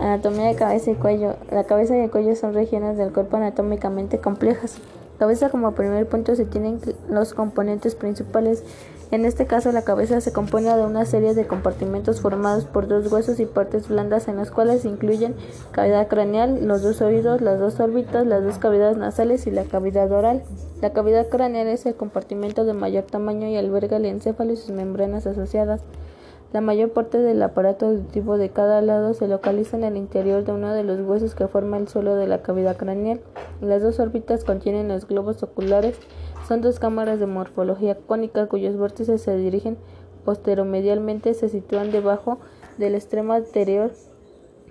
Anatomía de cabeza y cuello. La cabeza y el cuello son regiones del cuerpo anatómicamente complejas. Cabeza como primer punto se tienen los componentes principales. En este caso la cabeza se compone de una serie de compartimentos formados por dos huesos y partes blandas en los cuales se incluyen cavidad craneal, los dos oídos, las dos órbitas, las dos cavidades nasales y la cavidad oral. La cavidad craneal es el compartimento de mayor tamaño y alberga el encéfalo y sus membranas asociadas. La mayor parte del aparato auditivo de cada lado se localiza en el interior de uno de los huesos que forma el suelo de la cavidad craneal. Las dos órbitas contienen los globos oculares. Son dos cámaras de morfología cónica cuyos vértices se dirigen posteromedialmente se sitúan debajo del extremo anterior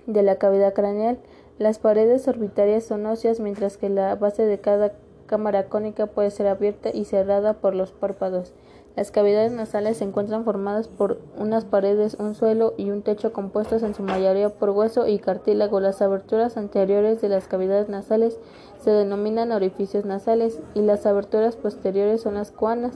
de la cavidad craneal. Las paredes orbitarias son óseas, mientras que la base de cada cámara cónica puede ser abierta y cerrada por los párpados. Las cavidades nasales se encuentran formadas por unas paredes, un suelo y un techo compuestos en su mayoría por hueso y cartílago. Las aberturas anteriores de las cavidades nasales se denominan orificios nasales y las aberturas posteriores son las coanas.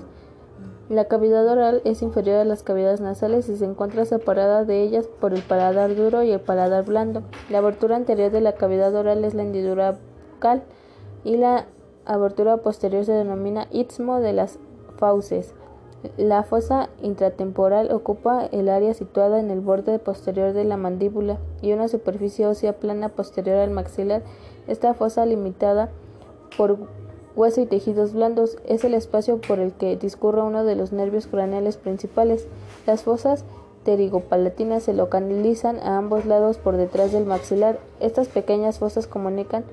La cavidad oral es inferior a las cavidades nasales y se encuentra separada de ellas por el paladar duro y el paladar blando. La abertura anterior de la cavidad oral es la hendidura bucal y la abertura posterior se denomina istmo de las fauces. La fosa intratemporal ocupa el área situada en el borde posterior de la mandíbula y una superficie ósea plana posterior al maxilar. Esta fosa, limitada por hueso y tejidos blandos, es el espacio por el que discurre uno de los nervios craneales principales. Las fosas pterigopalatinas se localizan a ambos lados por detrás del maxilar. Estas pequeñas fosas comunican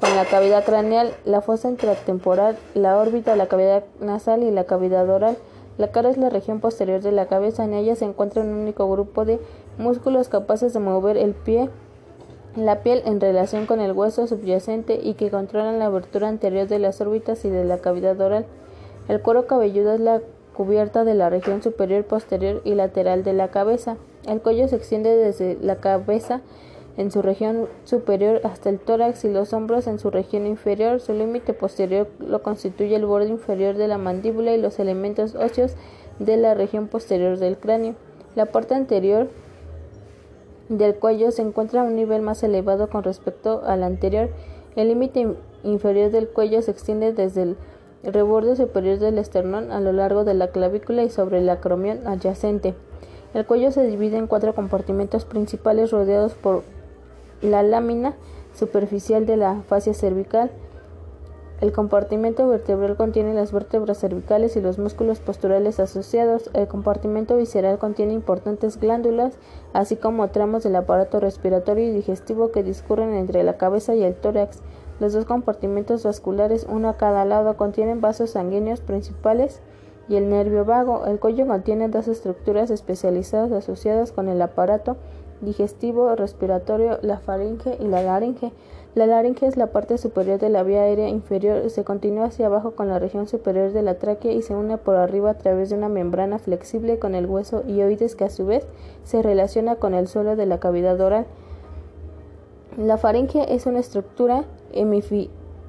con la cavidad craneal, la fosa intratemporal, la órbita, la cavidad nasal y la cavidad oral. La cara es la región posterior de la cabeza, en ella se encuentra un único grupo de músculos capaces de mover el pie, la piel en relación con el hueso subyacente y que controlan la abertura anterior de las órbitas y de la cavidad oral. El cuero cabelludo es la cubierta de la región superior, posterior y lateral de la cabeza. El cuello se extiende desde la cabeza en su región superior hasta el tórax y los hombros en su región inferior. Su límite posterior lo constituye el borde inferior de la mandíbula y los elementos óseos de la región posterior del cráneo. La parte anterior del cuello se encuentra a un nivel más elevado con respecto al anterior. El límite inferior del cuello se extiende desde el reborde superior del esternón a lo largo de la clavícula y sobre el acromión adyacente. El cuello se divide en cuatro compartimentos principales rodeados por la lámina superficial de la fascia cervical. El compartimento vertebral contiene las vértebras cervicales y los músculos posturales asociados. El compartimento visceral contiene importantes glándulas, así como tramos del aparato respiratorio y digestivo que discurren entre la cabeza y el tórax. Los dos compartimentos vasculares, uno a cada lado, contienen vasos sanguíneos principales y el nervio vago. El cuello contiene dos estructuras especializadas asociadas con el aparato digestivo, respiratorio, la faringe y la laringe. La laringe es la parte superior de la vía aérea inferior, se continúa hacia abajo con la región superior de la tráquea y se une por arriba a través de una membrana flexible con el hueso y que a su vez se relaciona con el suelo de la cavidad oral. La faringe es una estructura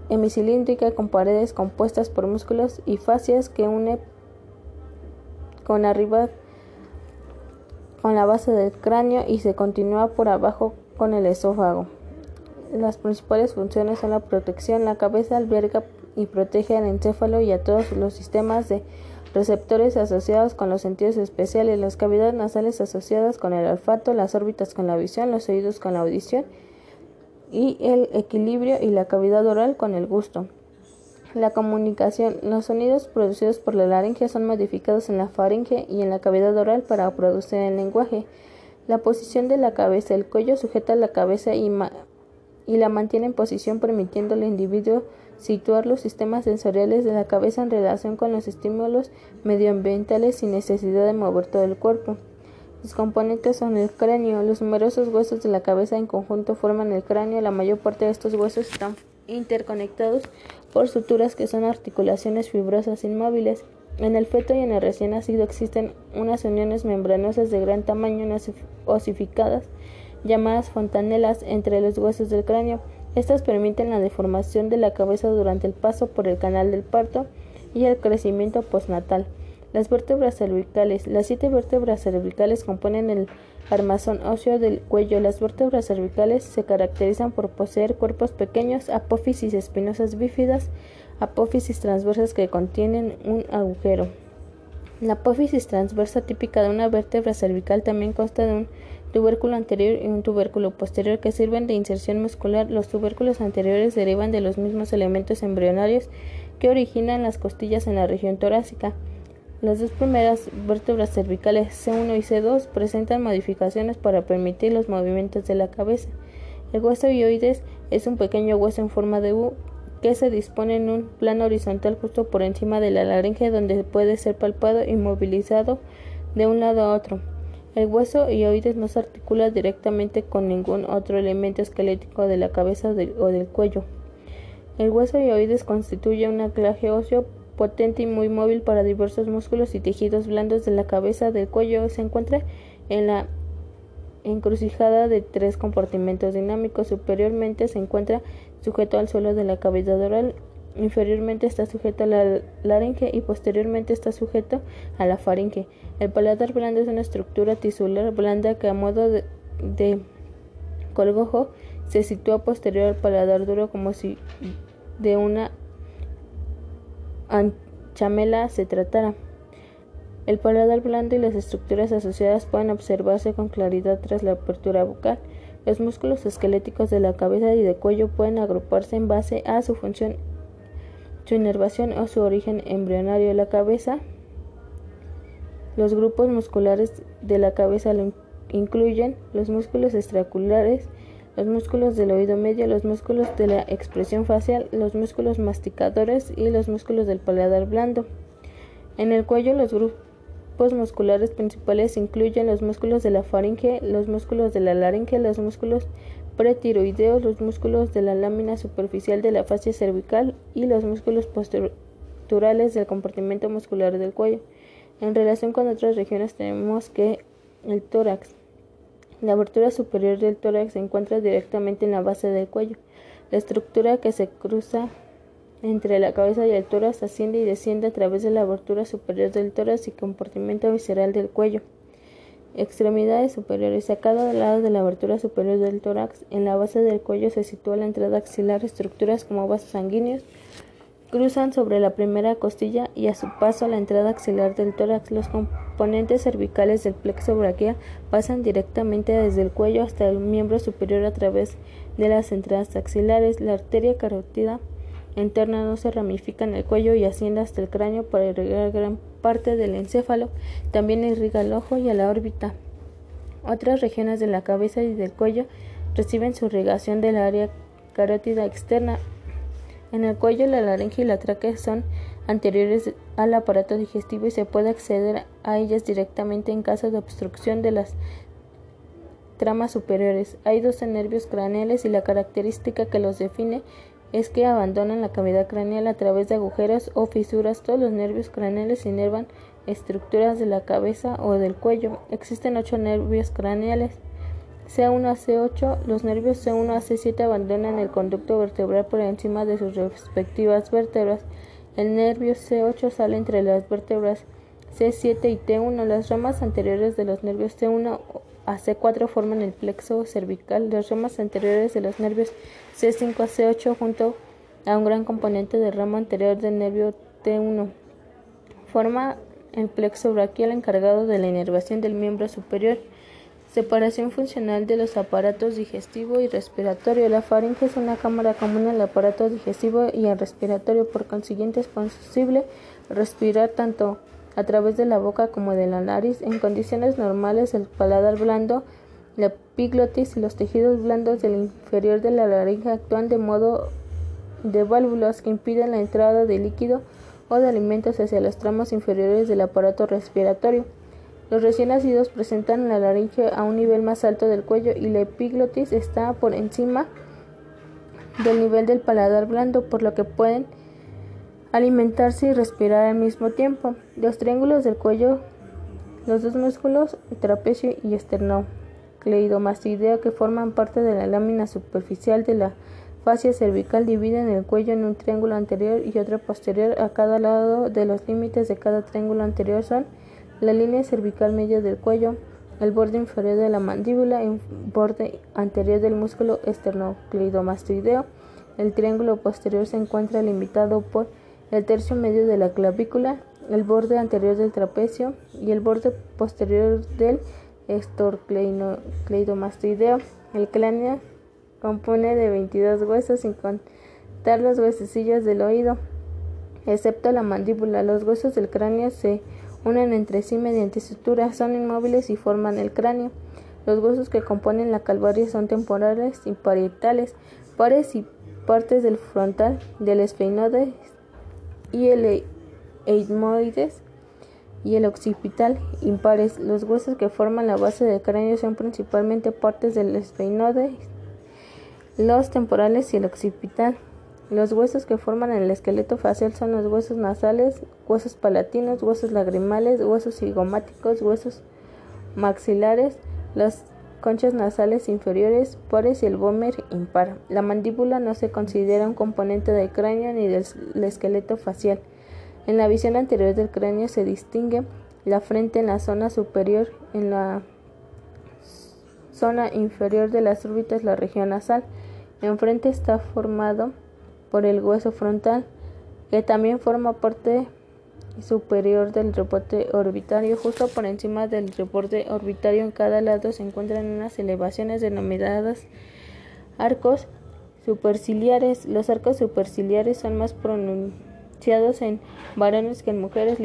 hemicilíndrica con paredes compuestas por músculos y fascias que une con arriba con la base del cráneo y se continúa por abajo con el esófago. Las principales funciones son la protección. La cabeza alberga y protege al encéfalo y a todos los sistemas de receptores asociados con los sentidos especiales, las cavidades nasales asociadas con el olfato, las órbitas con la visión, los oídos con la audición y el equilibrio y la cavidad oral con el gusto. La comunicación. Los sonidos producidos por la laringe son modificados en la faringe y en la cavidad oral para producir el lenguaje. La posición de la cabeza. El cuello sujeta la cabeza y, y la mantiene en posición permitiendo al individuo situar los sistemas sensoriales de la cabeza en relación con los estímulos medioambientales sin necesidad de mover todo el cuerpo. Los componentes son el cráneo. Los numerosos huesos de la cabeza en conjunto forman el cráneo. La mayor parte de estos huesos están interconectados por suturas que son articulaciones fibrosas inmóviles. En el feto y en el recién nacido existen unas uniones membranosas de gran tamaño, osificadas, llamadas fontanelas, entre los huesos del cráneo. Estas permiten la deformación de la cabeza durante el paso por el canal del parto y el crecimiento postnatal. Las vértebras cervicales. Las siete vértebras cervicales componen el armazón óseo del cuello. Las vértebras cervicales se caracterizan por poseer cuerpos pequeños, apófisis espinosas bífidas, apófisis transversas que contienen un agujero. La apófisis transversa típica de una vértebra cervical también consta de un tubérculo anterior y un tubérculo posterior que sirven de inserción muscular. Los tubérculos anteriores derivan de los mismos elementos embrionarios que originan las costillas en la región torácica. Las dos primeras vértebras cervicales C1 y C2 presentan modificaciones para permitir los movimientos de la cabeza. El hueso ioides es un pequeño hueso en forma de U que se dispone en un plano horizontal justo por encima de la laringe donde puede ser palpado y movilizado de un lado a otro. El hueso ioides no se articula directamente con ningún otro elemento esquelético de la cabeza o del cuello. El hueso ioides constituye un anclaje óseo potente y muy móvil para diversos músculos y tejidos blandos de la cabeza del cuello. Se encuentra en la encrucijada de tres compartimentos dinámicos. Superiormente se encuentra sujeto al suelo de la cavidad oral, inferiormente está sujeto a la laringe y posteriormente está sujeto a la faringe. El paladar blando es una estructura tisular blanda que a modo de, de colgojo se sitúa posterior al paladar duro como si de una anchamela se tratara. El paladar blando y las estructuras asociadas pueden observarse con claridad tras la apertura bucal. Los músculos esqueléticos de la cabeza y del cuello pueden agruparse en base a su función, su inervación o su origen embrionario. La cabeza, los grupos musculares de la cabeza incluyen los músculos extraculares, los músculos del oído medio, los músculos de la expresión facial, los músculos masticadores y los músculos del paladar blando. En el cuello los grupos musculares principales incluyen los músculos de la faringe, los músculos de la laringe, los músculos pretiroideos, los músculos de la lámina superficial de la fascia cervical y los músculos posturales del compartimento muscular del cuello. En relación con otras regiones tenemos que el tórax la abertura superior del tórax se encuentra directamente en la base del cuello. La estructura que se cruza entre la cabeza y el tórax asciende y desciende a través de la abertura superior del tórax y compartimento visceral del cuello. Extremidades superiores. A cada lado de la abertura superior del tórax, en la base del cuello se sitúa la entrada axilar, estructuras como vasos sanguíneos, cruzan sobre la primera costilla y a su paso a la entrada axilar del tórax. Los componentes cervicales del plexo braquial pasan directamente desde el cuello hasta el miembro superior a través de las entradas axilares. La arteria carótida interna no se ramifica en el cuello y asciende hasta el cráneo para irrigar gran parte del encéfalo. También irriga el ojo y a la órbita. Otras regiones de la cabeza y del cuello reciben su irrigación del área carótida externa en el cuello, la laringe y la tráquea son anteriores al aparato digestivo y se puede acceder a ellas directamente en caso de obstrucción de las tramas superiores. Hay 12 nervios craneales y la característica que los define es que abandonan la cavidad craneal a través de agujeros o fisuras. Todos los nervios craneales inervan estructuras de la cabeza o del cuello. Existen ocho nervios craneales. C1 a C8, los nervios C1 a C7 abandonan el conducto vertebral por encima de sus respectivas vértebras. El nervio C8 sale entre las vértebras C7 y T1. Las ramas anteriores de los nervios C1 a C4 forman el plexo cervical. Las ramas anteriores de los nervios C5 a C8 junto a un gran componente de rama anterior del nervio T1 forma el plexo braquial encargado de la inervación del miembro superior. Separación funcional de los aparatos digestivo y respiratorio. La faringe es una cámara común al aparato digestivo y al respiratorio, por consiguiente es posible respirar tanto a través de la boca como de la nariz. En condiciones normales, el paladar blando, la epiglotis y los tejidos blandos del inferior de la laringe actúan de modo de válvulas que impiden la entrada de líquido o de alimentos hacia los tramos inferiores del aparato respiratorio. Los recién nacidos presentan la laringe a un nivel más alto del cuello y la epiglotis está por encima del nivel del paladar blando, por lo que pueden alimentarse y respirar al mismo tiempo. Los triángulos del cuello, los dos músculos, trapecio y esternocleidomastoideo que forman parte de la lámina superficial de la fascia cervical dividen el cuello en un triángulo anterior y otro posterior a cada lado de los límites de cada triángulo anterior son la línea cervical media del cuello, el borde inferior de la mandíbula, el borde anterior del músculo esternocleidomastoideo. El triángulo posterior se encuentra limitado por el tercio medio de la clavícula, el borde anterior del trapecio y el borde posterior del esternocleidomastoideo. El cráneo compone de 22 huesos sin contar los huesecillos del oído, excepto la mandíbula. Los huesos del cráneo se unen entre sí mediante suturas, son inmóviles y forman el cráneo. Los huesos que componen la calvaria son temporales y parietales, pares y partes del frontal, del esfenoide y el etmoides y el occipital impares. Los huesos que forman la base del cráneo son principalmente partes del esfenoide, los temporales y el occipital. Los huesos que forman el esqueleto facial son los huesos nasales, huesos palatinos, huesos lagrimales, huesos cigomáticos, huesos maxilares, las conchas nasales inferiores, pares y el vómer impar. La mandíbula no se considera un componente del cráneo ni del esqueleto facial. En la visión anterior del cráneo se distingue la frente en la zona superior, en la zona inferior de las órbitas la región nasal. Enfrente está formado por el hueso frontal, que también forma parte superior del reporte orbitario. Justo por encima del reporte orbitario en cada lado se encuentran unas elevaciones denominadas arcos superciliares. Los arcos superciliares son más pronunciados en varones que en mujeres.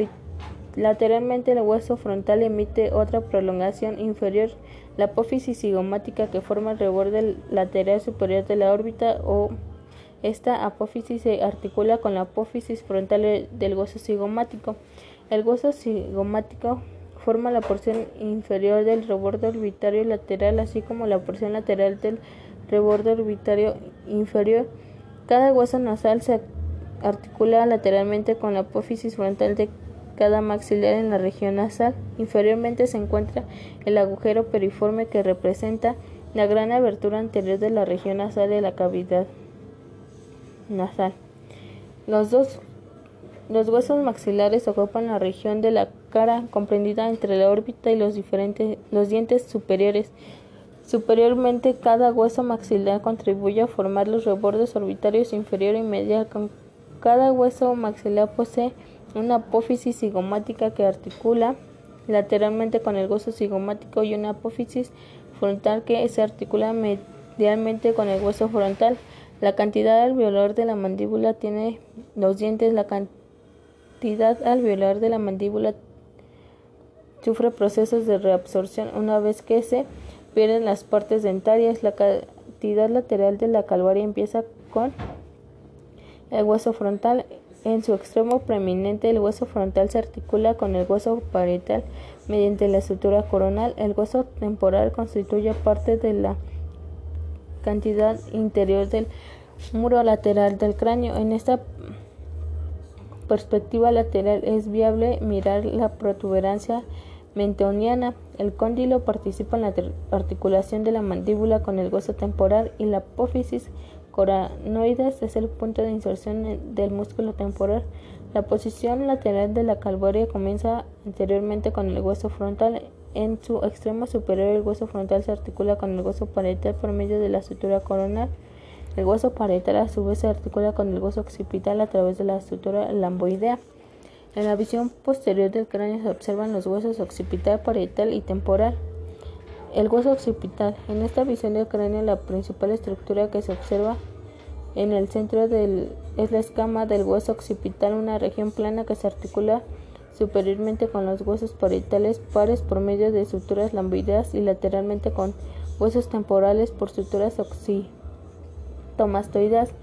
Lateralmente el hueso frontal emite otra prolongación inferior, la apófisis cigomática que forma el reborde lateral superior de la órbita o esta apófisis se articula con la apófisis frontal del hueso cigomático. El hueso cigomático forma la porción inferior del reborde orbitario lateral, así como la porción lateral del reborde orbitario inferior. Cada hueso nasal se articula lateralmente con la apófisis frontal de cada maxilar en la región nasal. Inferiormente se encuentra el agujero periforme que representa la gran abertura anterior de la región nasal de la cavidad nasal. Los dos los huesos maxilares ocupan la región de la cara comprendida entre la órbita y los diferentes los dientes superiores. Superiormente, cada hueso maxilar contribuye a formar los rebordes orbitarios inferior y medial. Cada hueso maxilar posee una apófisis cigomática que articula lateralmente con el hueso cigomático y una apófisis frontal que se articula medialmente con el hueso frontal. La cantidad alveolar de la mandíbula tiene los dientes. La cantidad alveolar de la mandíbula sufre procesos de reabsorción una vez que se pierden las partes dentarias. La cantidad lateral de la calvaria empieza con el hueso frontal. En su extremo preeminente, el hueso frontal se articula con el hueso parietal mediante la sutura coronal. El hueso temporal constituye parte de la cantidad interior del muro lateral del cráneo. En esta perspectiva lateral es viable mirar la protuberancia mentoniana. El cóndilo participa en la articulación de la mandíbula con el hueso temporal y la apófisis coranoides es el punto de inserción del músculo temporal. La posición lateral de la calvaria comienza anteriormente con el hueso frontal. En su extremo superior el hueso frontal se articula con el hueso parietal por medio de la sutura coronal. El hueso parietal a su vez se articula con el hueso occipital a través de la estructura lamboidea. En la visión posterior del cráneo se observan los huesos occipital, parietal y temporal. El hueso occipital. En esta visión del cráneo la principal estructura que se observa en el centro del, es la escama del hueso occipital, una región plana que se articula superiormente con los huesos parietales pares por medio de suturas lamboideas y lateralmente con huesos temporales por suturas occidentales tomastoides,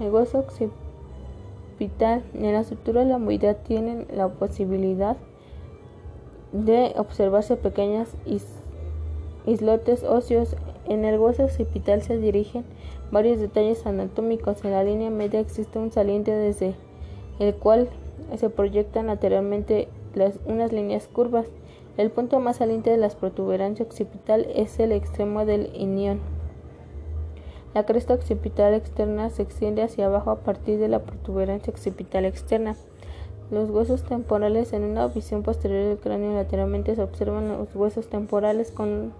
el hueso occipital en la estructura de la movilidad tienen la posibilidad de observarse pequeñas islotes óseos. En el hueso occipital se dirigen varios detalles anatómicos. En la línea media existe un saliente desde el cual se proyectan lateralmente unas líneas curvas. El punto más saliente de la protuberancia occipital es el extremo del inión. La cresta occipital externa se extiende hacia abajo a partir de la protuberancia occipital externa. los huesos temporales. En una visión posterior del cráneo lateralmente se observan los huesos temporales con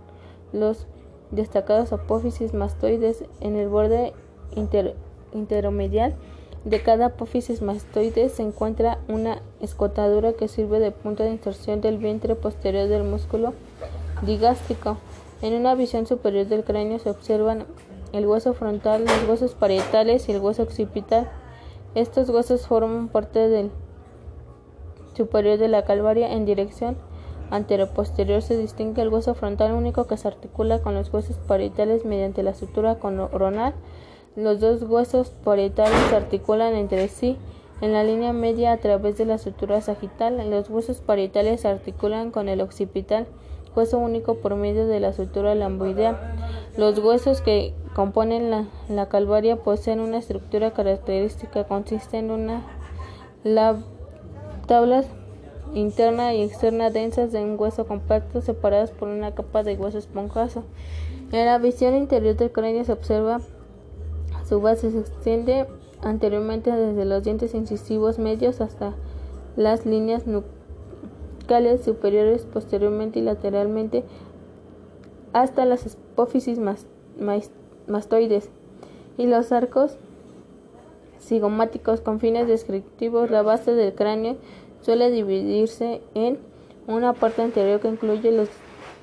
los destacados apófisis mastoides en el borde intermedial de cada apófisis mastoide se encuentra una escotadura que sirve de punto de inserción del vientre posterior del músculo digástrico. En una visión superior del cráneo se observan el hueso frontal, los huesos parietales y el hueso occipital. Estos huesos forman parte del superior de la calvaria en dirección antero-posterior se distingue el hueso frontal único que se articula con los huesos parietales mediante la sutura coronal. Los dos huesos parietales se articulan entre sí en la línea media a través de la sutura sagital. Los huesos parietales se articulan con el occipital, hueso único por medio de la sutura lamboidea. Los huesos que componen la, calvaria poseen una estructura característica, consiste en una la tablas interna y externa densas de un hueso compacto separadas por una capa de hueso esponjoso. En la visión interior del cráneo se observa su base se extiende anteriormente desde los dientes incisivos medios hasta las líneas superiores, posteriormente y lateralmente hasta las apófisis mastoides y los arcos cigomáticos con fines descriptivos. La base del cráneo suele dividirse en una parte anterior que incluye los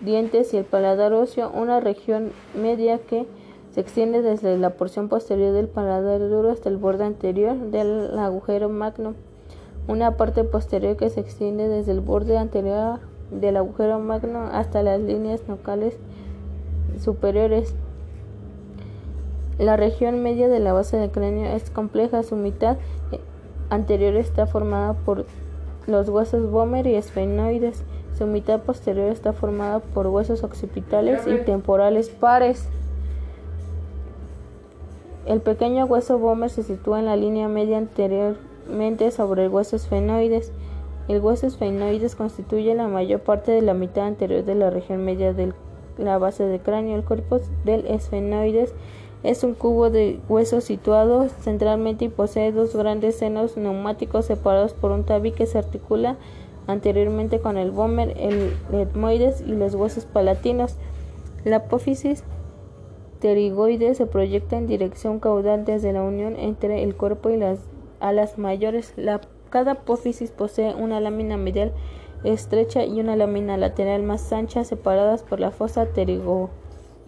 dientes y el paladar óseo, una región media que se extiende desde la porción posterior del paladar duro hasta el borde anterior del agujero magno, una parte posterior que se extiende desde el borde anterior del agujero magno hasta las líneas nucales superiores. La región media de la base del cráneo es compleja, su mitad anterior está formada por los huesos Bomer y esfenoides. Su mitad posterior está formada por huesos occipitales y temporales pares. El pequeño hueso Bomer se sitúa en la línea media sobre el hueso esfenoides. El hueso esfenoides constituye la mayor parte de la mitad anterior de la región media de la base del cráneo. El cuerpo del esfenoides es un cubo de hueso situado centralmente y posee dos grandes senos neumáticos separados por un tabique que se articula anteriormente con el vomer, el etmoides y los huesos palatinos. La apófisis pterigoide se proyecta en dirección caudal desde la unión entre el cuerpo y las alas mayores. La, cada apófisis posee una lámina medial estrecha y una lámina lateral más ancha separadas por la fosa pterigoide.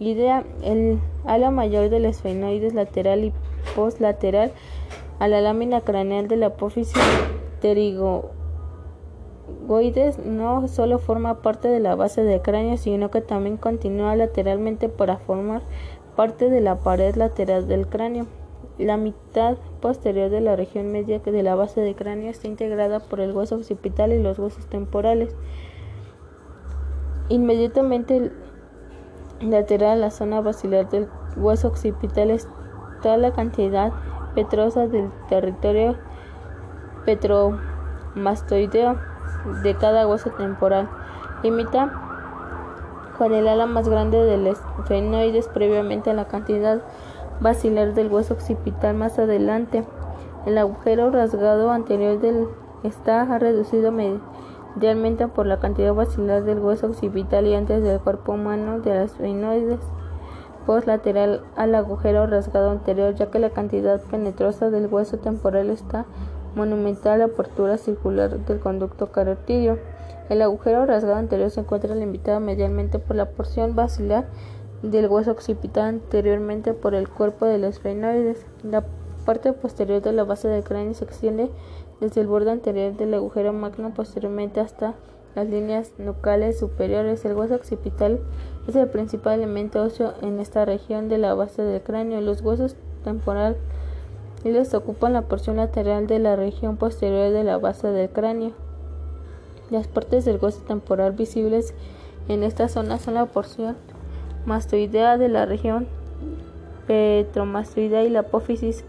Idea, el ala mayor del esfenoides lateral y postlateral a la lámina craneal de la apófisis pterigoides no solo forma parte de la base del cráneo, sino que también continúa lateralmente para formar parte de la pared lateral del cráneo. La mitad posterior de la región media de la base del cráneo está integrada por el hueso occipital y los huesos temporales. Inmediatamente lateral a la zona basilar del hueso occipital está la cantidad petrosa del territorio petromastoideo de cada hueso temporal. Limita con el ala más grande del esfenoides previamente a la cantidad basilar del hueso occipital más adelante. El agujero rasgado anterior está reducido Idealmente por la cantidad basilar del hueso occipital y antes del cuerpo humano de las post postlateral al agujero rasgado anterior, ya que la cantidad penetrosa del hueso temporal está monumental apertura circular del conducto carotidio. El agujero rasgado anterior se encuentra limitado medialmente por la porción basilar del hueso occipital anteriormente por el cuerpo de los esfenoides. La parte posterior de la base del cráneo se extiende desde el borde anterior del agujero magno posteriormente hasta las líneas nucales superiores. El hueso occipital es el principal elemento óseo en esta región de la base del cráneo. Los huesos temporales ocupan la porción lateral de la región posterior de la base del cráneo. Las partes del hueso temporal visibles en esta zona son la porción mastoidea de la región petromastoidea y la apófisis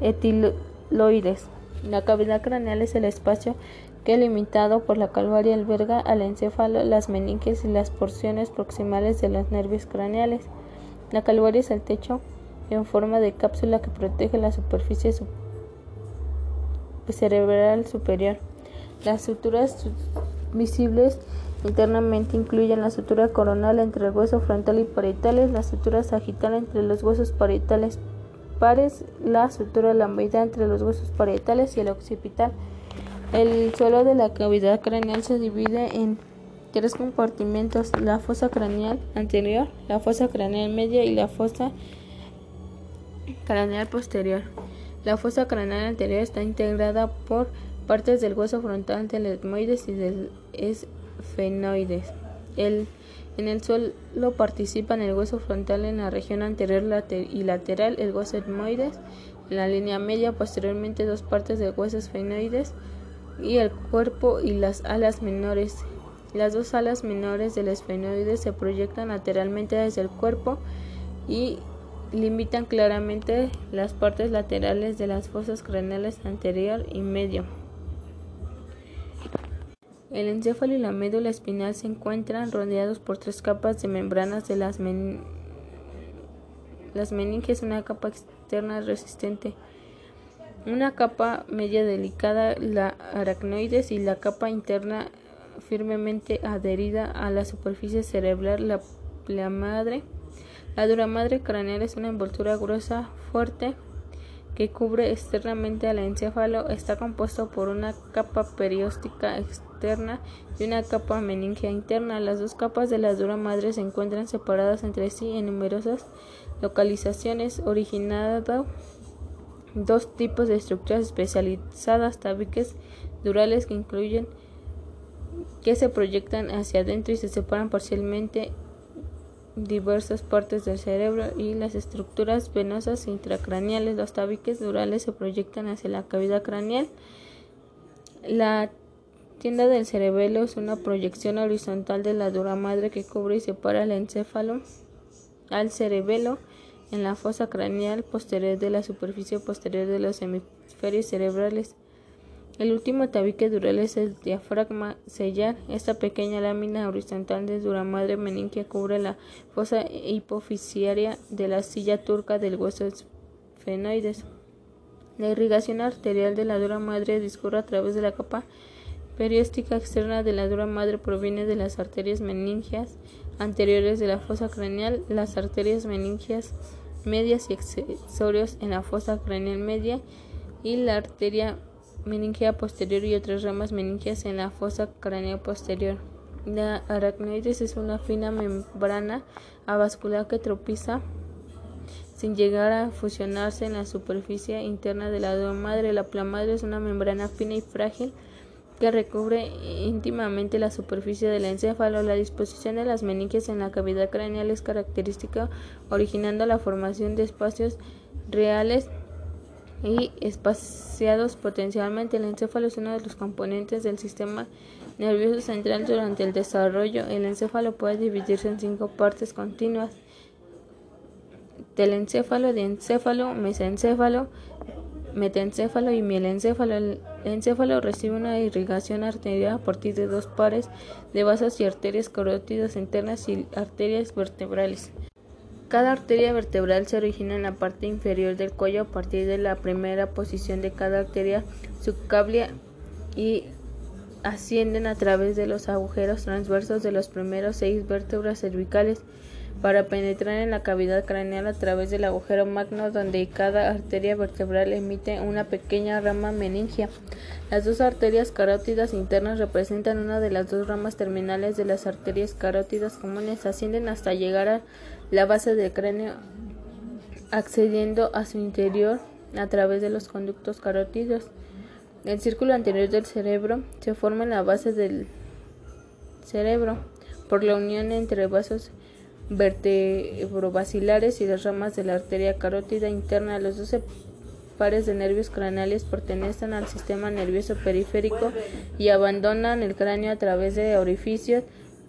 etiloides. La cavidad craneal es el espacio que, limitado por la calvaria, alberga al encéfalo, las meninges y las porciones proximales de los nervios craneales. La calvaria es el techo en forma de cápsula que protege la superficie cerebral superior. Las suturas visibles internamente incluyen la sutura coronal entre el hueso frontal y parietales, la sutura sagital entre los huesos parietales pares, la sutura lamboidea entre los huesos parietales y el occipital. El suelo de la cavidad craneal se divide en tres compartimentos, la fosa craneal anterior, la fosa craneal media y la fosa craneal posterior. La fosa craneal anterior está integrada por partes del hueso frontal del etmoides y del esfenoides. El, en el suelo participan el hueso frontal en la región anterior y lateral, el hueso etmoides, en la línea media, posteriormente dos partes del hueso esfenoides y el cuerpo y las alas menores. Las dos alas menores del esfenoides se proyectan lateralmente desde el cuerpo y limitan claramente las partes laterales de las fosas craneales anterior y medio. El encéfalo y la médula espinal se encuentran rodeados por tres capas de membranas de las, las meninges, una capa externa resistente, una capa media delicada, la aracnoides, y la capa interna firmemente adherida a la superficie cerebral, la pleamadre. La dura madre craneal es una envoltura gruesa, fuerte, que cubre externamente al encéfalo. Está compuesto por una capa perióstica externa y una capa meningea interna. Las dos capas de la dura madre se encuentran separadas entre sí en numerosas localizaciones, originando dos tipos de estructuras especializadas, tabiques durales que incluyen que se proyectan hacia adentro y se separan parcialmente diversas partes del cerebro y las estructuras venosas intracraneales, los tabiques durales se proyectan hacia la cavidad craneal. La tienda del cerebelo es una proyección horizontal de la dura madre que cubre y separa el encéfalo al cerebelo en la fosa craneal posterior de la superficie posterior de los hemisferios cerebrales. El último tabique dural es el diafragma sellar. Esta pequeña lámina horizontal de duramadre meningia cubre la fosa hipofisiaria de la silla turca del hueso esfenoides. La irrigación arterial de la dura madre discurre a través de la capa perióstica externa de la dura madre proviene de las arterias meningias anteriores de la fosa craneal, las arterias meningias medias y accesorios en la fosa craneal media y la arteria meningea posterior y otras ramas meningias en la fosa craneal posterior. La aracnoides es una fina membrana avascular que tropiza sin llegar a fusionarse en la superficie interna de la madre. La plamadre es una membrana fina y frágil que recubre íntimamente la superficie del encéfalo. La disposición de las meninges en la cavidad craneal es característica, originando la formación de espacios reales y espaciados potencialmente. El encéfalo es uno de los componentes del sistema nervioso central durante el desarrollo. El encéfalo puede dividirse en cinco partes continuas. Telencéfalo, diencéfalo, mesencéfalo, metencéfalo y mielencéfalo. El encéfalo recibe una irrigación arterial a partir de dos pares de vasos y arterias carótidas internas y arterias vertebrales. Cada arteria vertebral se origina en la parte inferior del cuello a partir de la primera posición de cada arteria subclavia y ascienden a través de los agujeros transversos de los primeros seis vértebras cervicales para penetrar en la cavidad craneal a través del agujero magno donde cada arteria vertebral emite una pequeña rama meningia. Las dos arterias carótidas internas representan una de las dos ramas terminales de las arterias carótidas comunes, ascienden hasta llegar a la base del cráneo, accediendo a su interior a través de los conductos carótidos. El círculo anterior del cerebro se forma en la base del cerebro por la unión entre vasos vertebrovacilares y las ramas de la arteria carótida interna. Los 12 pares de nervios craneales pertenecen al sistema nervioso periférico y abandonan el cráneo a través de orificios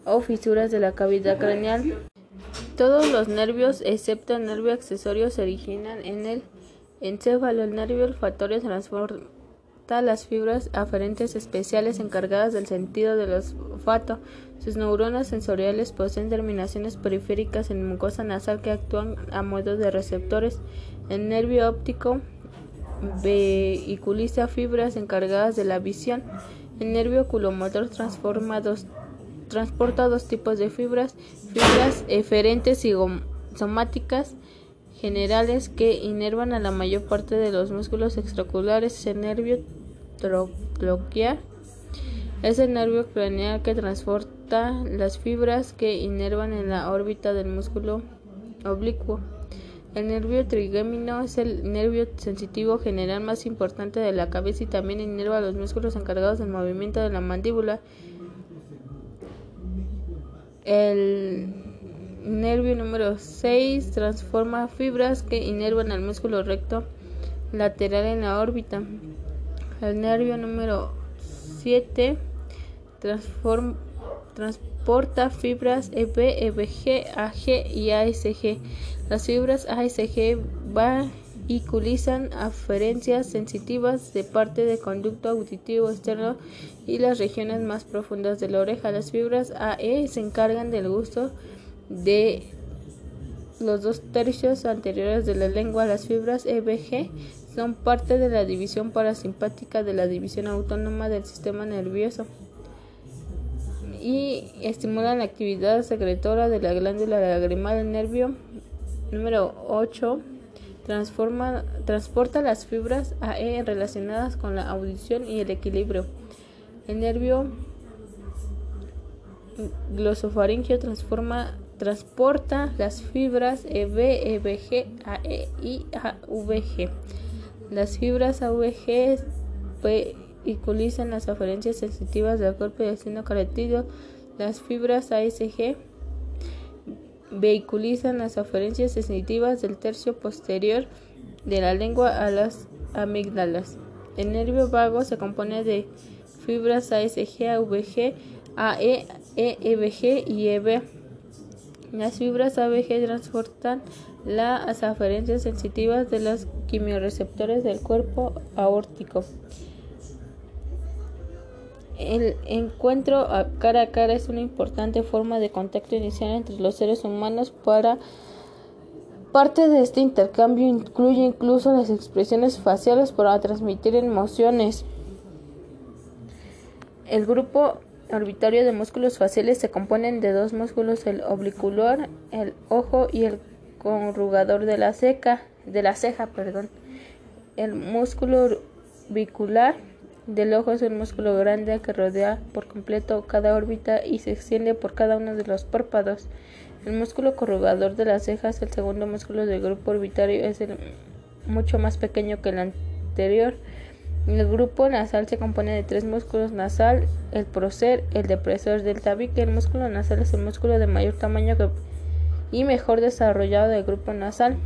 o fisuras de la cavidad craneal. Todos los nervios, excepto el nervio accesorio, se originan en el encéfalo. El nervio olfatorio las fibras aferentes especiales encargadas del sentido del olfato. Sus neuronas sensoriales poseen terminaciones periféricas en mucosa nasal que actúan a modo de receptores. El nervio óptico vehiculiza fibras encargadas de la visión. El nervio oculomotor transporta dos tipos de fibras, fibras eferentes y somáticas generales que inervan a la mayor parte de los músculos extraoculares. El nervio troquear es el nervio craneal que transporta las fibras que inervan en la órbita del músculo oblicuo. El nervio trigémino es el nervio sensitivo general más importante de la cabeza y también inerva los músculos encargados del movimiento de la mandíbula. El nervio número 6 transforma fibras que inervan al músculo recto lateral en la órbita. El nervio número 7 transporta fibras EP, EBG, AG y ASG. Las fibras ASG vehiculizan aferencias sensitivas de parte del conducto auditivo externo y las regiones más profundas de la oreja. Las fibras AE se encargan del gusto de los dos tercios anteriores de la lengua. Las fibras EBG son parte de la división parasimpática de la división autónoma del sistema nervioso y estimulan la actividad secretora de la glándula lagrimal del nervio Número 8. Transforma, transporta las fibras AE relacionadas con la audición y el equilibrio. El nervio glosofaringio transforma, transporta las fibras EB, EBG, AE y AVG. Las fibras AVG vehiculizan las aferencias sensitivas del cuerpo y seno carotídeo. Las fibras ASG vehiculizan las aferencias sensitivas del tercio posterior de la lengua a las amígdalas. El nervio vago se compone de fibras ASG, AVG, AE, EBG y EB. Las fibras AVG transportan las aferencias sensitivas de los quimioreceptores del cuerpo aórtico. El encuentro cara a cara es una importante forma de contacto inicial entre los seres humanos para Parte de este intercambio incluye incluso las expresiones faciales para transmitir emociones. El grupo orbitario de músculos faciales se compone de dos músculos, el oblicular, el ojo y el corrugador de la ceja, de la ceja, perdón. El músculo orbicular del ojo es un músculo grande que rodea por completo cada órbita y se extiende por cada uno de los párpados. El músculo corrugador de las cejas, el segundo músculo del grupo orbitario, es el mucho más pequeño que el anterior. El grupo nasal se compone de tres músculos nasal, el prócer, el depresor del tabique. El músculo nasal es el músculo de mayor tamaño y mejor desarrollado del grupo nasal.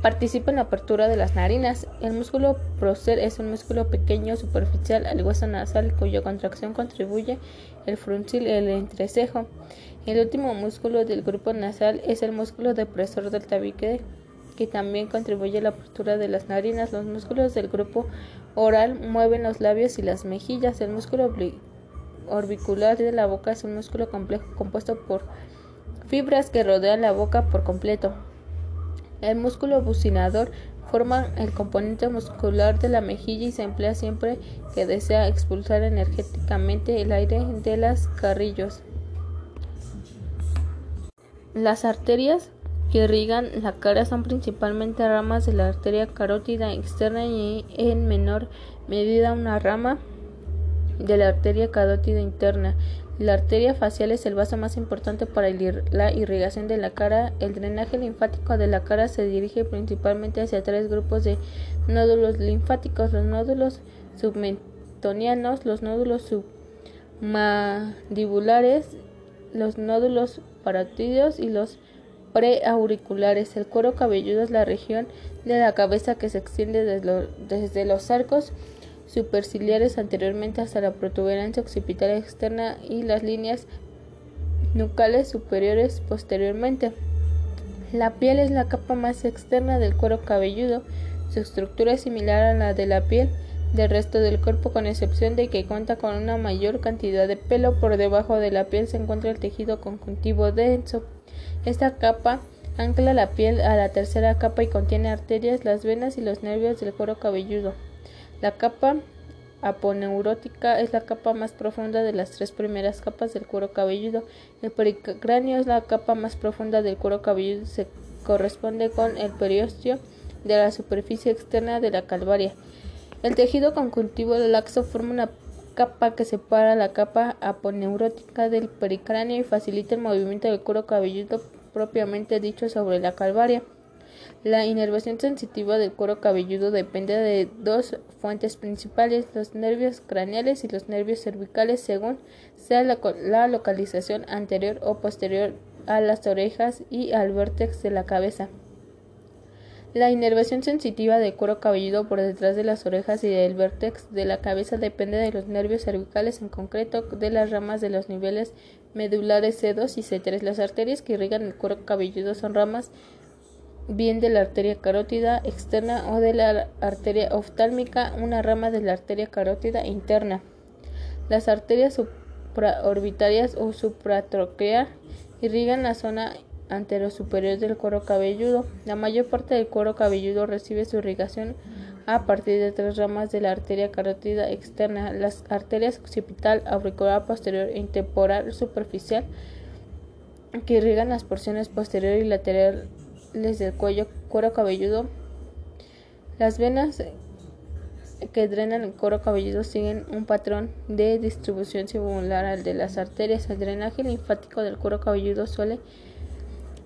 Participa en la apertura de las narinas. El músculo prócer es un músculo pequeño superficial al hueso nasal cuya contracción contribuye el fruncil el entrecejo. El último músculo del grupo nasal es el músculo depresor del tabique que también contribuye a la apertura de las narinas. Los músculos del grupo oral mueven los labios y las mejillas. El músculo orbicular de la boca es un músculo complejo compuesto por fibras que rodean la boca por completo. El músculo bucinador forma el componente muscular de la mejilla y se emplea siempre que desea expulsar energéticamente el aire de las carrillos. Las arterias que irrigan la cara son principalmente ramas de la arteria carótida externa y en menor medida una rama de la arteria carótida interna. La arteria facial es el vaso más importante para la irrigación de la cara. El drenaje linfático de la cara se dirige principalmente hacia tres grupos de nódulos linfáticos: los nódulos submentonianos, los nódulos submandibulares, los nódulos parótidos y los preauriculares. El cuero cabelludo es la región de la cabeza que se extiende desde los arcos superciliares anteriormente hasta la protuberancia occipital externa y las líneas nucales superiores posteriormente. La piel es la capa más externa del cuero cabelludo. Su estructura es similar a la de la piel del resto del cuerpo con excepción de que cuenta con una mayor cantidad de pelo. Por debajo de la piel se encuentra el tejido conjuntivo denso. Esta capa ancla la piel a la tercera capa y contiene arterias, las venas y los nervios del cuero cabelludo. La capa aponeurótica es la capa más profunda de las tres primeras capas del cuero cabelludo. El pericráneo es la capa más profunda del cuero cabelludo. Se corresponde con el periósteo de la superficie externa de la calvaria. El tejido conjuntivo laxo forma una capa que separa la capa aponeurótica del pericráneo y facilita el movimiento del cuero cabelludo propiamente dicho sobre la calvaria. La inervación sensitiva del cuero cabelludo depende de dos fuentes principales, los nervios craneales y los nervios cervicales, según sea la, localización anterior o posterior a las orejas y al vértex de la cabeza. La inervación sensitiva del cuero cabelludo por detrás de las orejas y del vértex de la cabeza depende de los nervios cervicales, en concreto de las ramas de los niveles medulares C2 y C3. Las arterias que irrigan el cuero cabelludo son ramas bien de la arteria carótida externa o de la arteria oftálmica, una rama de la arteria carótida interna. Las arterias supraorbitarias o supratroquear irrigan la zona anterosuperior del cuero cabelludo. La mayor parte del cuero cabelludo recibe su irrigación a partir de tres ramas de la arteria carótida externa, las arterias occipital, auricular posterior e temporal superficial, que irrigan las porciones posterior y lateral del cuello, cuero cabelludo. Las venas que drenan el cuero cabelludo siguen un patrón de distribución similar al de las arterias. El drenaje linfático del cuero cabelludo suele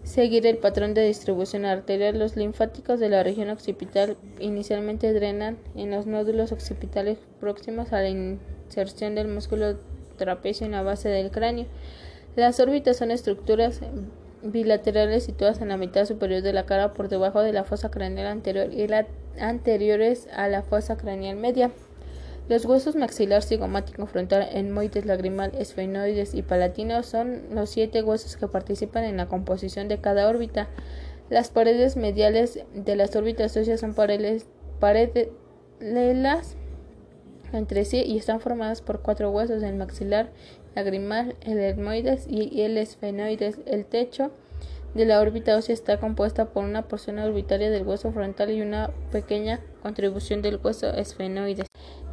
seguir el patrón de distribución arterial. Los linfáticos de la región occipital inicialmente drenan en los nódulos occipitales próximos a la inserción del músculo trapecio en la base del cráneo. Las órbitas son estructuras bilaterales situadas en la mitad superior de la cara por debajo de la fosa craneal anterior y anteriores a la fosa craneal media. Los huesos maxilar, cigomático, frontal, enmoides, lagrimal, esfenoides y palatino son los siete huesos que participan en la composición de cada órbita. Las paredes mediales de las órbitas óseas son paredes, paralelas entre sí y están formadas por cuatro huesos, el maxilar, lagrimal, el hermoides y el esfenoides. El techo de la órbita ósea está compuesta por una porción orbitaria del hueso frontal y una pequeña contribución del hueso esfenoides.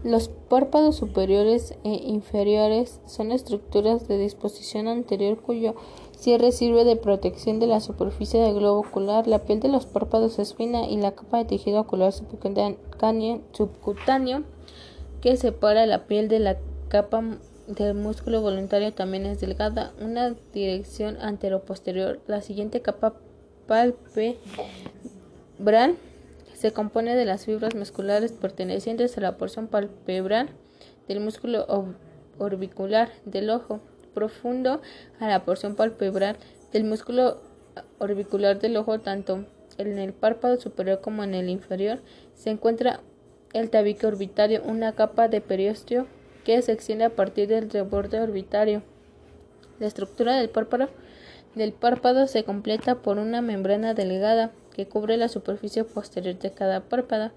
Los párpados superiores e inferiores son estructuras de disposición anterior cuyo cierre sirve de protección de la superficie del globo ocular. La piel de los párpados es fina y la capa de tejido ocular subcutáneo que separa la piel de la capa del músculo voluntario también es delgada, una dirección antero-posterior. La siguiente capa palpebral se compone de las fibras musculares pertenecientes a la porción palpebral del músculo orbicular del ojo, profundo a la porción palpebral del músculo orbicular del ojo, tanto en el párpado superior como en el inferior, se encuentra el tabique orbitario, una capa de periósteo que se extiende a partir del reborde orbitario. La estructura del párpado, del párpado se completa por una membrana delgada que cubre la superficie posterior de cada párpado.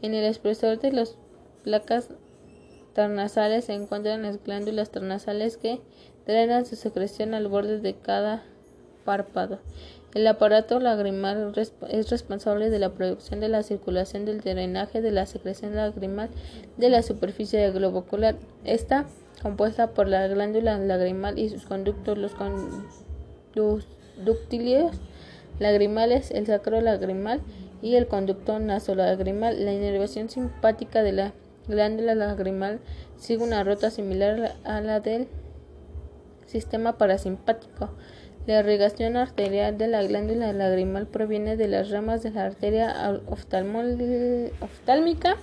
En el espesor de las placas tarnasales se encuentran las glándulas tarnasales que drenan su secreción al borde de cada párpado. El aparato lagrimal es responsable de la producción de la circulación del drenaje de la secreción lagrimal de la superficie del globo ocular. Está compuesta por la glándula lagrimal y sus conductos, los conductiles lagrimales, el sacro lagrimal y el conducto nasolagrimal. La inervación simpática de la glándula lagrimal sigue una ruta similar a la del sistema parasimpático. La irrigación arterial de la glándula lagrimal proviene de las ramas de la arteria oftálmica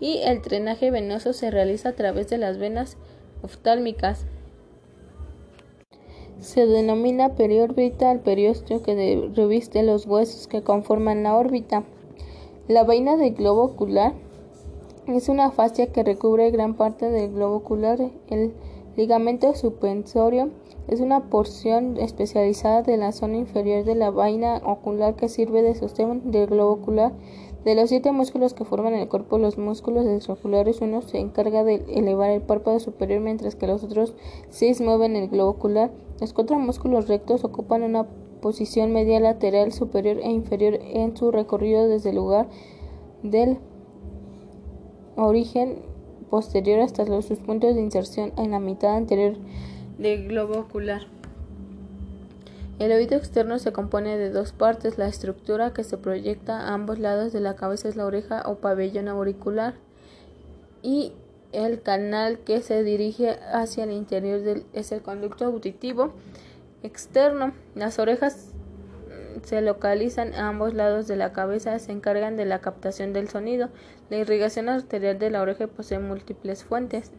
y el drenaje venoso se realiza a través de las venas oftálmicas. Se denomina periórbita al periósteo que reviste los huesos que conforman la órbita. La vaina del globo ocular es una fascia que recubre gran parte del globo ocular. El ligamento suspensorio es una porción especializada de la zona inferior de la vaina ocular que sirve de sostén del globo ocular. De los siete músculos que forman el cuerpo, los músculos extraoculares, uno se encarga de elevar el párpado superior, mientras que los otros seis mueven el globo ocular. Los cuatro músculos rectos ocupan una posición media lateral superior e inferior en su recorrido desde el lugar del origen posterior hasta los, sus puntos de inserción en la mitad anterior del globo ocular. El oído externo se compone de dos partes. La estructura que se proyecta a ambos lados de la cabeza es la oreja o pabellón auricular y el canal que se dirige hacia el interior es el conducto auditivo externo. Las orejas mm, se localizan a ambos lados de la cabeza, se encargan de la captación del sonido. La irrigación arterial de la oreja posee múltiples fuentes.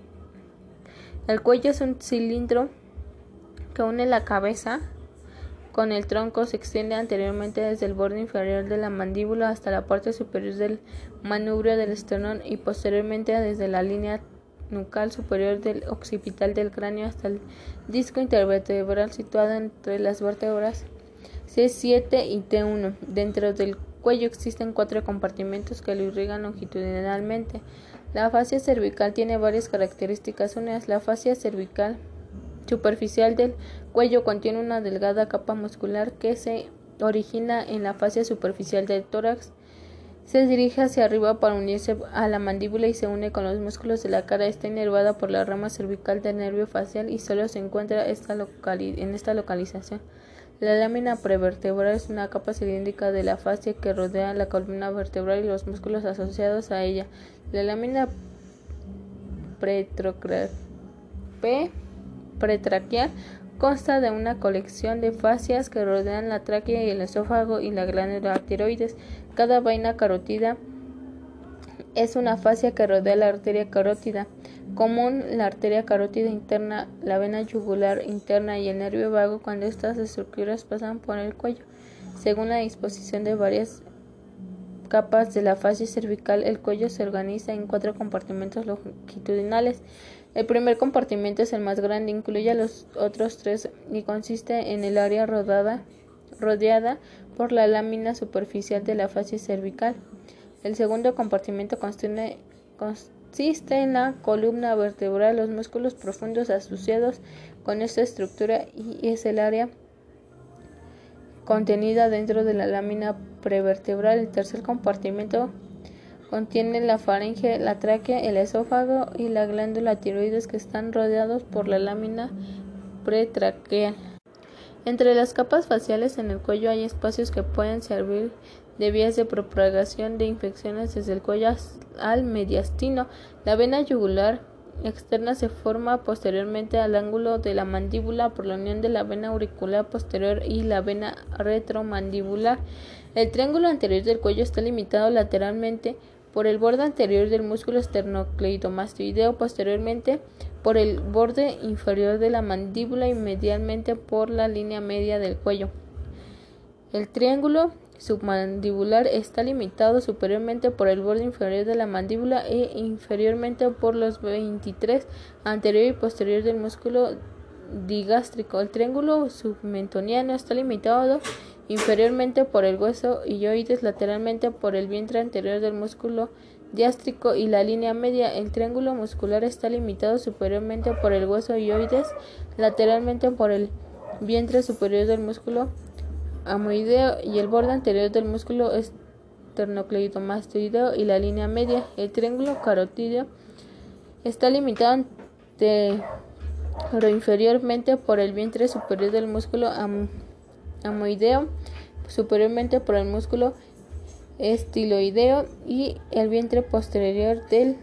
El cuello es un cilindro que une la cabeza con el tronco se extiende anteriormente desde el borde inferior de la mandíbula hasta la parte superior del manubrio del esternón y posteriormente desde la línea nucal superior del occipital del cráneo hasta el disco intervertebral situado entre las vértebras C7 y T1. Dentro del cuello existen cuatro compartimentos que lo irrigan longitudinalmente. La fascia cervical tiene varias características. Una es la fascia cervical superficial del cuello contiene una delgada capa muscular que se origina en la fascia superficial del tórax. Se dirige hacia arriba para unirse a la mandíbula y se une con los músculos de la cara. Está inervada por la rama cervical del nervio facial y solo se encuentra esta en esta localización. La lámina prevertebral es una capa cilíndrica de la fascia que rodea la columna vertebral y los músculos asociados a ella. La lámina pretraqueal consta de una colección de fascias que rodean la tráquea y el esófago y la glándula tiroides. Cada vaina carótida es una fascia que rodea la arteria carótida común, la arteria carótida interna, la vena yugular interna y el nervio vago cuando estas estructuras pasan por el cuello. Según la disposición de varias capas de la fascia cervical, el cuello se organiza en cuatro compartimentos longitudinales. El primer compartimento es el más grande, incluye a los otros tres y consiste en el área rodeada por la lámina superficial de la fascia cervical. El segundo compartimento consiste, consiste en la columna vertebral, los músculos profundos asociados con esta estructura y es el área contenida dentro de la lámina prevertebral. El tercer compartimento Contiene la faringe, la tráquea, el esófago y la glándula tiroides que están rodeados por la lámina pretraqueal. Entre las capas faciales en el cuello hay espacios que pueden servir de vías de propagación de infecciones desde el cuello al mediastino. La vena yugular externa se forma posteriormente al ángulo de la mandíbula por la unión de la vena auricular posterior y la vena retromandibular. El triángulo anterior del cuello está limitado lateralmente por el borde anterior del músculo esternocleidomastoideo, posteriormente por el borde inferior de la mandíbula y medialmente por la línea media del cuello. El triángulo submandibular está limitado superiormente por el borde inferior de la mandíbula e inferiormente por los 23 anterior y posterior del músculo digástrico. El triángulo submentoniano está limitado inferiormente por el hueso ioides, lateralmente por el vientre anterior del músculo diástrico y la línea media. El triángulo muscular está limitado superiormente por el hueso ioides, lateralmente por el vientre superior del músculo amoideo y el borde anterior del músculo esternocleidomastoideo y la línea media. El triángulo carotídeo está limitado inferiormente por el vientre superior del músculo amoideo, superiormente por el músculo estiloideo y el vientre posterior del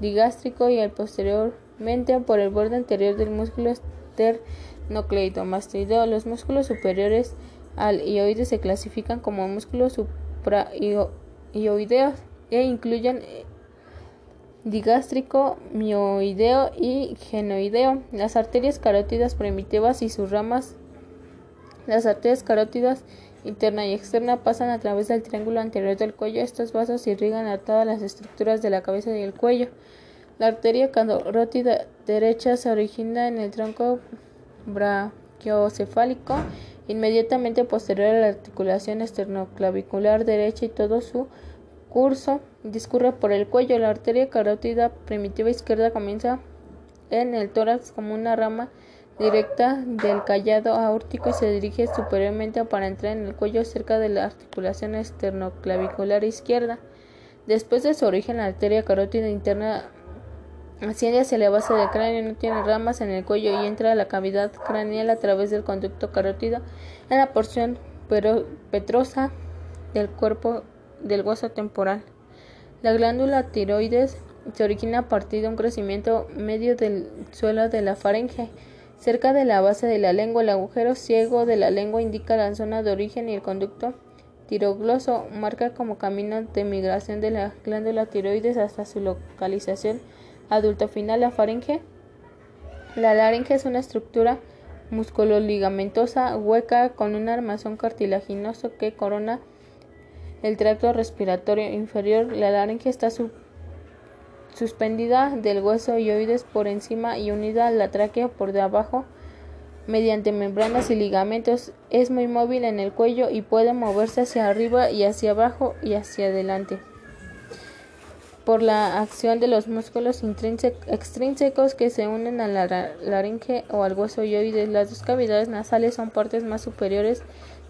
digástrico y el posteriormente por el borde anterior del músculo esternocleidomastoideo. Los músculos superiores al ioide se clasifican como músculos supraioideos e incluyen eh, digástrico, mioideo y genoideo. Las arterias carótidas primitivas y sus ramas las arterias carótidas interna y externa pasan a través del triángulo anterior del cuello. Estos vasos irrigan a todas las estructuras de la cabeza y el cuello. La arteria carótida derecha se origina en el tronco brachiocefálico, inmediatamente posterior a la articulación esternoclavicular derecha y todo su curso discurre por el cuello. La arteria carótida primitiva izquierda comienza en el tórax como una rama directa del callado aórtico y se dirige superiormente para entrar en el cuello cerca de la articulación esternoclavicular izquierda. Después de su origen, la arteria carótida interna Asciende hacia la base del cráneo, no tiene ramas en el cuello y entra a la cavidad craneal a través del conducto carótido en la porción petrosa del cuerpo del hueso temporal. La glándula tiroides se origina a partir de un crecimiento medio del suelo de la faringe. Cerca de la base de la lengua, el agujero ciego de la lengua indica la zona de origen y el conducto tirogloso marca como camino de migración de la glándula tiroides hasta su localización adulto final. La faringe. La laringe es una estructura musculoligamentosa hueca con un armazón cartilaginoso que corona el tracto respiratorio inferior. La laringe está suspendida del hueso ioides por encima y unida a la tráquea por debajo mediante membranas y ligamentos. Es muy móvil en el cuello y puede moverse hacia arriba y hacia abajo y hacia adelante por la acción de los músculos extrínsecos que se unen a la laringe o al hueso ioides. Las dos cavidades nasales son partes más superiores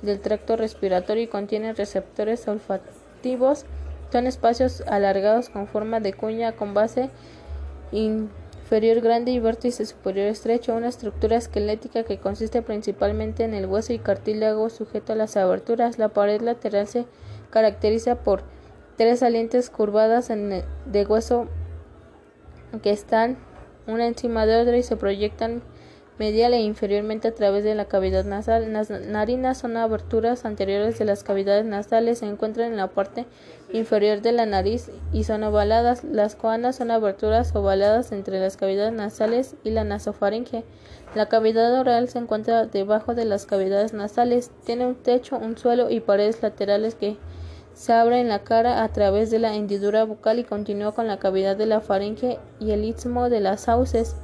del tracto respiratorio y contienen receptores olfativos. Son espacios alargados con forma de cuña con base inferior grande y vértice superior estrecho, una estructura esquelética que consiste principalmente en el hueso y cartílago sujeto a las aberturas. La pared lateral se caracteriza por tres salientes curvadas de hueso que están una encima de otra y se proyectan medial e inferiormente a través de la cavidad nasal. Las narinas son aberturas anteriores de las cavidades nasales, se encuentran en la parte inferior de la nariz y son ovaladas. Las coanas son aberturas ovaladas entre las cavidades nasales y la nasofaringe. La cavidad oral se encuentra debajo de las cavidades nasales, tiene un techo, un suelo y paredes laterales que se abre en la cara a través de la hendidura bucal y continúa con la cavidad de la faringe y el istmo de las sauces.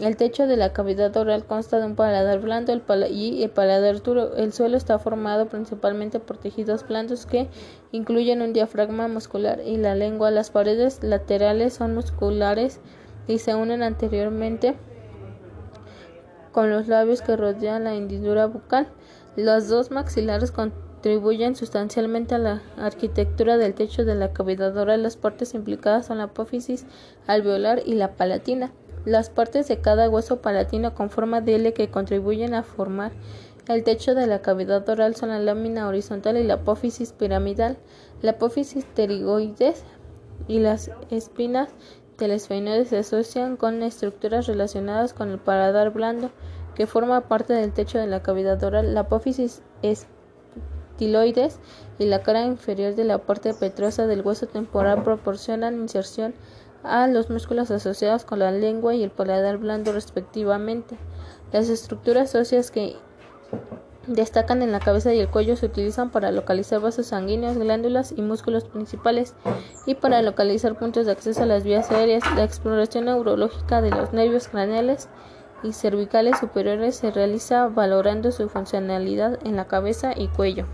El techo de la cavidad oral consta de un paladar blando y el paladar duro. El suelo está formado principalmente por tejidos blandos que incluyen un diafragma muscular y la lengua. Las paredes laterales son musculares y se unen anteriormente con los labios que rodean la hendidura bucal. Los dos maxilares contribuyen sustancialmente a la arquitectura del techo de la cavidad oral. Las partes implicadas son la apófisis alveolar y la palatina. Las partes de cada hueso palatino con forma de L que contribuyen a formar el techo de la cavidad oral son la lámina horizontal y la apófisis piramidal, la apófisis pterigoides y las espinas del esfenoide se asocian con estructuras relacionadas con el paladar blando que forma parte del techo de la cavidad oral. La apófisis es tiloides y la cara inferior de la parte petrosa del hueso temporal proporcionan inserción a los músculos asociados con la lengua y el paladar blando respectivamente. Las estructuras óseas que destacan en la cabeza y el cuello se utilizan para localizar vasos sanguíneos, glándulas y músculos principales y para localizar puntos de acceso a las vías aéreas. La exploración neurológica de los nervios craneales y cervicales superiores se realiza valorando su funcionalidad en la cabeza y cuello.